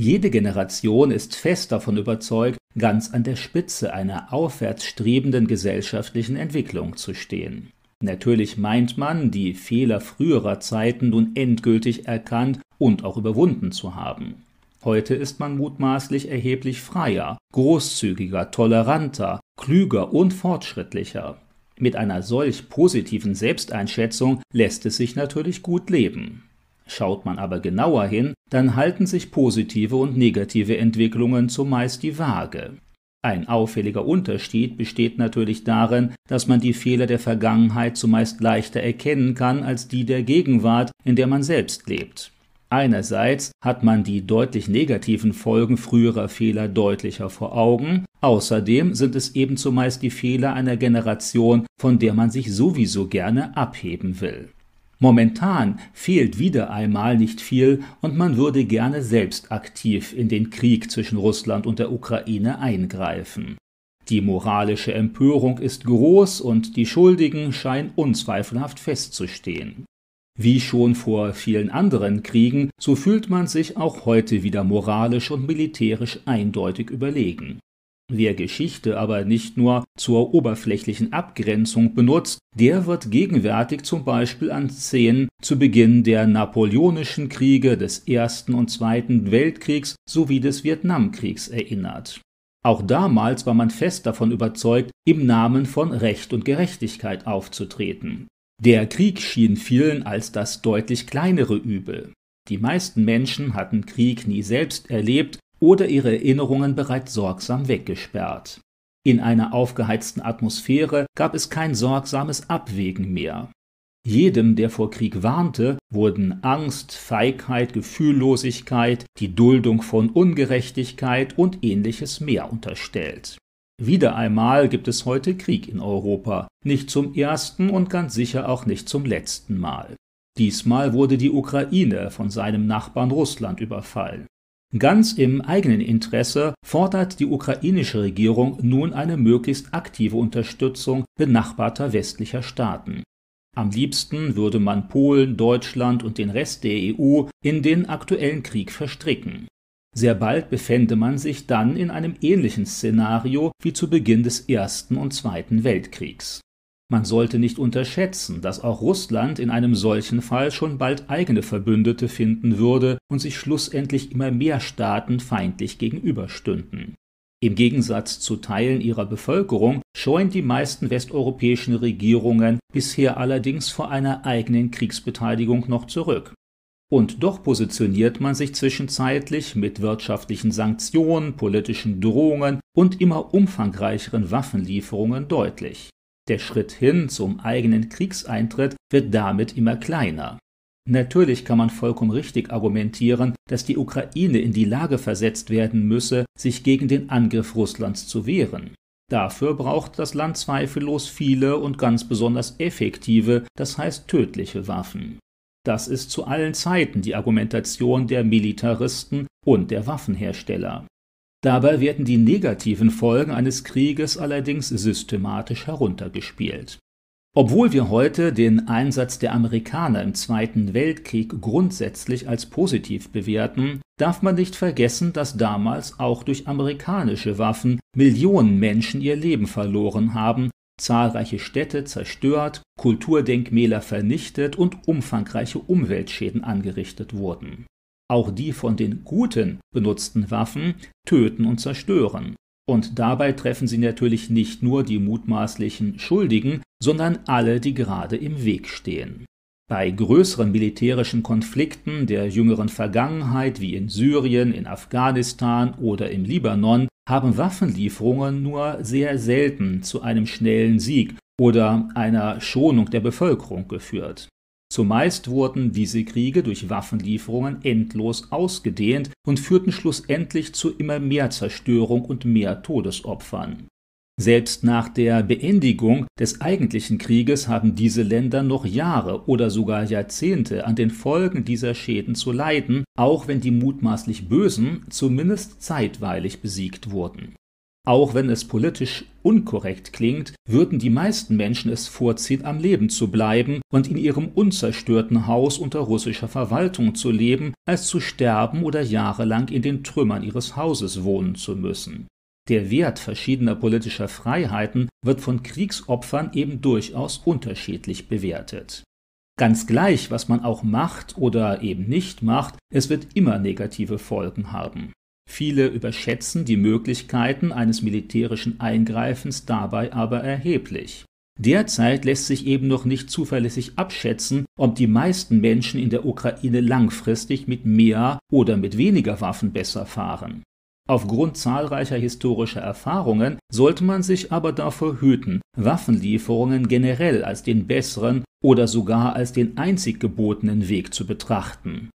Jede Generation ist fest davon überzeugt, ganz an der Spitze einer aufwärts strebenden gesellschaftlichen Entwicklung zu stehen. Natürlich meint man, die Fehler früherer Zeiten nun endgültig erkannt und auch überwunden zu haben. Heute ist man mutmaßlich erheblich freier, großzügiger, toleranter, klüger und fortschrittlicher. Mit einer solch positiven Selbsteinschätzung lässt es sich natürlich gut leben. Schaut man aber genauer hin, dann halten sich positive und negative Entwicklungen zumeist die Waage. Ein auffälliger Unterschied besteht natürlich darin, dass man die Fehler der Vergangenheit zumeist leichter erkennen kann als die der Gegenwart, in der man selbst lebt. Einerseits hat man die deutlich negativen Folgen früherer Fehler deutlicher vor Augen, außerdem sind es eben zumeist die Fehler einer Generation, von der man sich sowieso gerne abheben will. Momentan fehlt wieder einmal nicht viel und man würde gerne selbst aktiv in den Krieg zwischen Russland und der Ukraine eingreifen. Die moralische Empörung ist groß und die Schuldigen scheinen unzweifelhaft festzustehen. Wie schon vor vielen anderen Kriegen, so fühlt man sich auch heute wieder moralisch und militärisch eindeutig überlegen. Wer Geschichte aber nicht nur zur oberflächlichen Abgrenzung benutzt, der wird gegenwärtig zum Beispiel an Szenen zu Beginn der Napoleonischen Kriege des Ersten und Zweiten Weltkriegs sowie des Vietnamkriegs erinnert. Auch damals war man fest davon überzeugt, im Namen von Recht und Gerechtigkeit aufzutreten. Der Krieg schien vielen als das deutlich kleinere Übel. Die meisten Menschen hatten Krieg nie selbst erlebt oder ihre Erinnerungen bereits sorgsam weggesperrt. In einer aufgeheizten Atmosphäre gab es kein sorgsames Abwägen mehr. Jedem, der vor Krieg warnte, wurden Angst, Feigheit, Gefühllosigkeit, die Duldung von Ungerechtigkeit und ähnliches mehr unterstellt. Wieder einmal gibt es heute Krieg in Europa, nicht zum ersten und ganz sicher auch nicht zum letzten Mal. Diesmal wurde die Ukraine von seinem Nachbarn Russland überfallen. Ganz im eigenen Interesse fordert die ukrainische Regierung nun eine möglichst aktive Unterstützung benachbarter westlicher Staaten. Am liebsten würde man Polen, Deutschland und den Rest der EU in den aktuellen Krieg verstricken. Sehr bald befände man sich dann in einem ähnlichen Szenario wie zu Beginn des Ersten und Zweiten Weltkriegs. Man sollte nicht unterschätzen, dass auch Russland in einem solchen Fall schon bald eigene Verbündete finden würde und sich schlussendlich immer mehr Staaten feindlich gegenüberstünden. Im Gegensatz zu Teilen ihrer Bevölkerung scheuen die meisten westeuropäischen Regierungen bisher allerdings vor einer eigenen Kriegsbeteiligung noch zurück. Und doch positioniert man sich zwischenzeitlich mit wirtschaftlichen Sanktionen, politischen Drohungen und immer umfangreicheren Waffenlieferungen deutlich. Der Schritt hin zum eigenen Kriegseintritt wird damit immer kleiner. Natürlich kann man vollkommen richtig argumentieren, dass die Ukraine in die Lage versetzt werden müsse, sich gegen den Angriff Russlands zu wehren. Dafür braucht das Land zweifellos viele und ganz besonders effektive, das heißt tödliche Waffen. Das ist zu allen Zeiten die Argumentation der Militaristen und der Waffenhersteller. Dabei werden die negativen Folgen eines Krieges allerdings systematisch heruntergespielt. Obwohl wir heute den Einsatz der Amerikaner im Zweiten Weltkrieg grundsätzlich als positiv bewerten, darf man nicht vergessen, dass damals auch durch amerikanische Waffen Millionen Menschen ihr Leben verloren haben, zahlreiche Städte zerstört, Kulturdenkmäler vernichtet und umfangreiche Umweltschäden angerichtet wurden. Auch die von den Guten benutzten Waffen töten und zerstören. Und dabei treffen sie natürlich nicht nur die mutmaßlichen Schuldigen, sondern alle, die gerade im Weg stehen. Bei größeren militärischen Konflikten der jüngeren Vergangenheit wie in Syrien, in Afghanistan oder im Libanon haben Waffenlieferungen nur sehr selten zu einem schnellen Sieg oder einer Schonung der Bevölkerung geführt. Zumeist wurden diese Kriege durch Waffenlieferungen endlos ausgedehnt und führten schlussendlich zu immer mehr Zerstörung und mehr Todesopfern. Selbst nach der Beendigung des eigentlichen Krieges haben diese Länder noch Jahre oder sogar Jahrzehnte an den Folgen dieser Schäden zu leiden, auch wenn die mutmaßlich Bösen zumindest zeitweilig besiegt wurden. Auch wenn es politisch unkorrekt klingt, würden die meisten Menschen es vorziehen, am Leben zu bleiben und in ihrem unzerstörten Haus unter russischer Verwaltung zu leben, als zu sterben oder jahrelang in den Trümmern ihres Hauses wohnen zu müssen. Der Wert verschiedener politischer Freiheiten wird von Kriegsopfern eben durchaus unterschiedlich bewertet. Ganz gleich, was man auch macht oder eben nicht macht, es wird immer negative Folgen haben. Viele überschätzen die Möglichkeiten eines militärischen Eingreifens dabei aber erheblich. Derzeit lässt sich eben noch nicht zuverlässig abschätzen, ob die meisten Menschen in der Ukraine langfristig mit mehr oder mit weniger Waffen besser fahren. Aufgrund zahlreicher historischer Erfahrungen sollte man sich aber davor hüten, Waffenlieferungen generell als den besseren oder sogar als den einzig gebotenen Weg zu betrachten.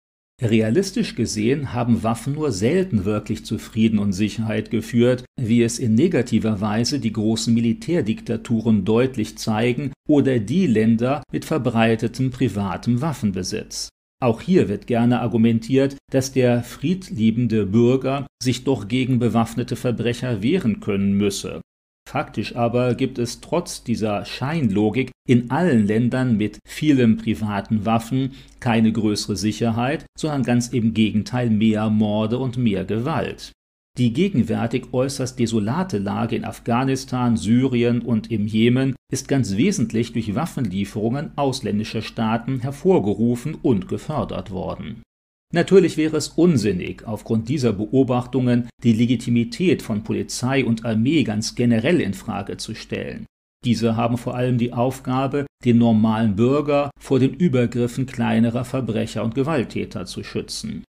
Realistisch gesehen haben Waffen nur selten wirklich zu Frieden und Sicherheit geführt, wie es in negativer Weise die großen Militärdiktaturen deutlich zeigen oder die Länder mit verbreitetem privatem Waffenbesitz. Auch hier wird gerne argumentiert, dass der friedliebende Bürger sich doch gegen bewaffnete Verbrecher wehren können müsse. Faktisch aber gibt es trotz dieser Scheinlogik in allen Ländern mit vielen privaten Waffen keine größere Sicherheit, sondern ganz im Gegenteil mehr Morde und mehr Gewalt. Die gegenwärtig äußerst desolate Lage in Afghanistan, Syrien und im Jemen ist ganz wesentlich durch Waffenlieferungen ausländischer Staaten hervorgerufen und gefördert worden Natürlich wäre es unsinnig, aufgrund dieser Beobachtungen die Legitimität von Polizei und Armee ganz generell in Frage zu stellen. Diese haben vor allem die Aufgabe, den normalen Bürger vor den Übergriffen kleinerer Verbrecher und Gewalttäter zu schützen.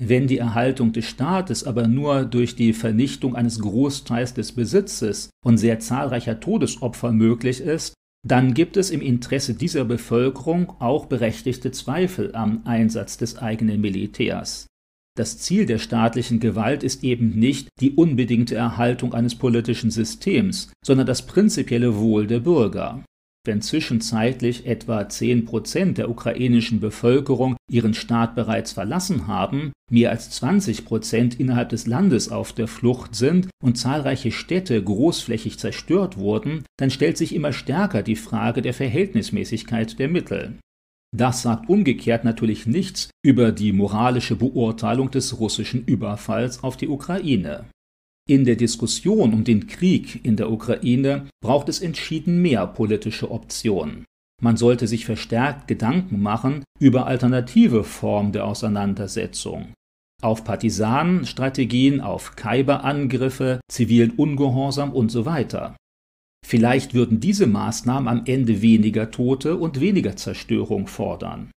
Wenn die Erhaltung des Staates aber nur durch die Vernichtung eines Großteils des Besitzes und sehr zahlreicher Todesopfer möglich ist, dann gibt es im Interesse dieser Bevölkerung auch berechtigte Zweifel am Einsatz des eigenen Militärs. Das Ziel der staatlichen Gewalt ist eben nicht die unbedingte Erhaltung eines politischen Systems, sondern das prinzipielle Wohl der Bürger. Wenn zwischenzeitlich etwa 10 Prozent der ukrainischen Bevölkerung ihren Staat bereits verlassen haben, mehr als 20 Prozent innerhalb des Landes auf der Flucht sind und zahlreiche Städte großflächig zerstört wurden, dann stellt sich immer stärker die Frage der Verhältnismäßigkeit der Mittel. Das sagt umgekehrt natürlich nichts über die moralische Beurteilung des russischen Überfalls auf die Ukraine. In der Diskussion um den Krieg in der Ukraine braucht es entschieden mehr politische Optionen. Man sollte sich verstärkt Gedanken machen über alternative Formen der Auseinandersetzung. Auf Partisanenstrategien, auf Kaiberangriffe, zivilen Ungehorsam und so weiter. Vielleicht würden diese Maßnahmen am Ende weniger Tote und weniger Zerstörung fordern.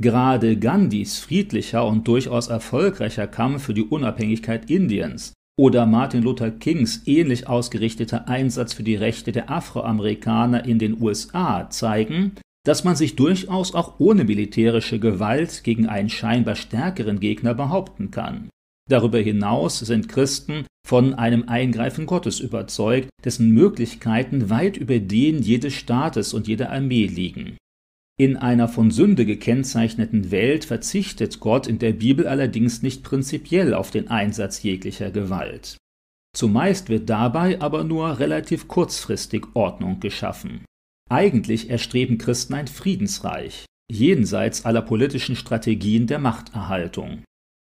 Gerade Gandhis friedlicher und durchaus erfolgreicher Kampf für die Unabhängigkeit Indiens oder Martin Luther Kings ähnlich ausgerichteter Einsatz für die Rechte der Afroamerikaner in den USA zeigen, dass man sich durchaus auch ohne militärische Gewalt gegen einen scheinbar stärkeren Gegner behaupten kann. Darüber hinaus sind Christen von einem Eingreifen Gottes überzeugt, dessen Möglichkeiten weit über denen jedes Staates und jeder Armee liegen. In einer von Sünde gekennzeichneten Welt verzichtet Gott in der Bibel allerdings nicht prinzipiell auf den Einsatz jeglicher Gewalt. Zumeist wird dabei aber nur relativ kurzfristig Ordnung geschaffen. Eigentlich erstreben Christen ein Friedensreich, jenseits aller politischen Strategien der Machterhaltung.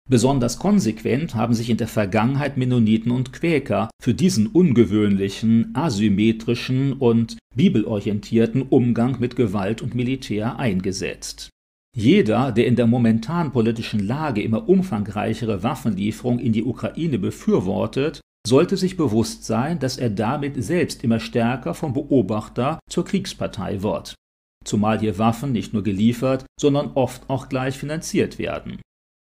Besonders konsequent haben sich in der Vergangenheit Mennoniten und Quäker für diesen ungewöhnlichen, asymmetrischen und bibelorientierten Umgang mit Gewalt und Militär eingesetzt. Jeder, der in der momentanen politischen Lage immer umfangreichere Waffenlieferungen in die Ukraine befürwortet, sollte sich bewusst sein, dass er damit selbst immer stärker vom Beobachter zur Kriegspartei wird. Zumal hier Waffen nicht nur geliefert, sondern oft auch gleich finanziert werden.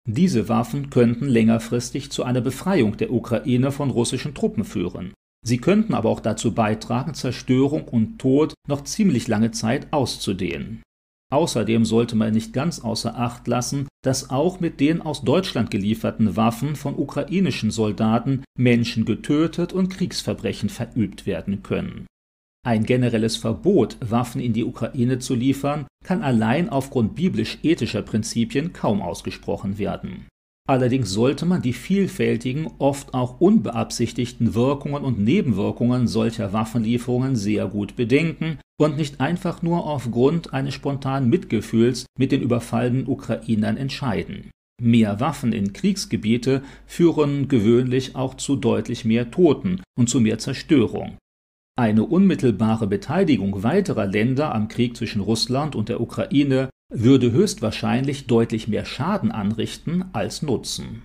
Diese Waffen könnten längerfristig zu einer Befreiung der Ukraine von russischen Truppen führen. Sie könnten aber auch dazu beitragen, Zerstörung und Tod noch ziemlich lange Zeit auszudehnen. Außerdem sollte man nicht ganz außer Acht lassen, dass auch mit den aus Deutschland gelieferten Waffen von ukrainischen Soldaten Menschen getötet und Kriegsverbrechen verübt werden können. Ein generelles Verbot, Waffen in die Ukraine zu liefern, kann allein aufgrund biblisch-ethischer Prinzipien kaum ausgesprochen werden. Allerdings sollte man die vielfältigen, oft auch unbeabsichtigten Wirkungen und Nebenwirkungen solcher Waffenlieferungen sehr gut bedenken und nicht einfach nur aufgrund eines spontanen Mitgefühls mit den überfallenen Ukrainern entscheiden. Mehr Waffen in Kriegsgebiete führen gewöhnlich auch zu deutlich mehr Toten und zu mehr Zerstörung. Eine unmittelbare Beteiligung weiterer Länder am Krieg zwischen Russland und der Ukraine würde höchstwahrscheinlich deutlich mehr Schaden anrichten als nutzen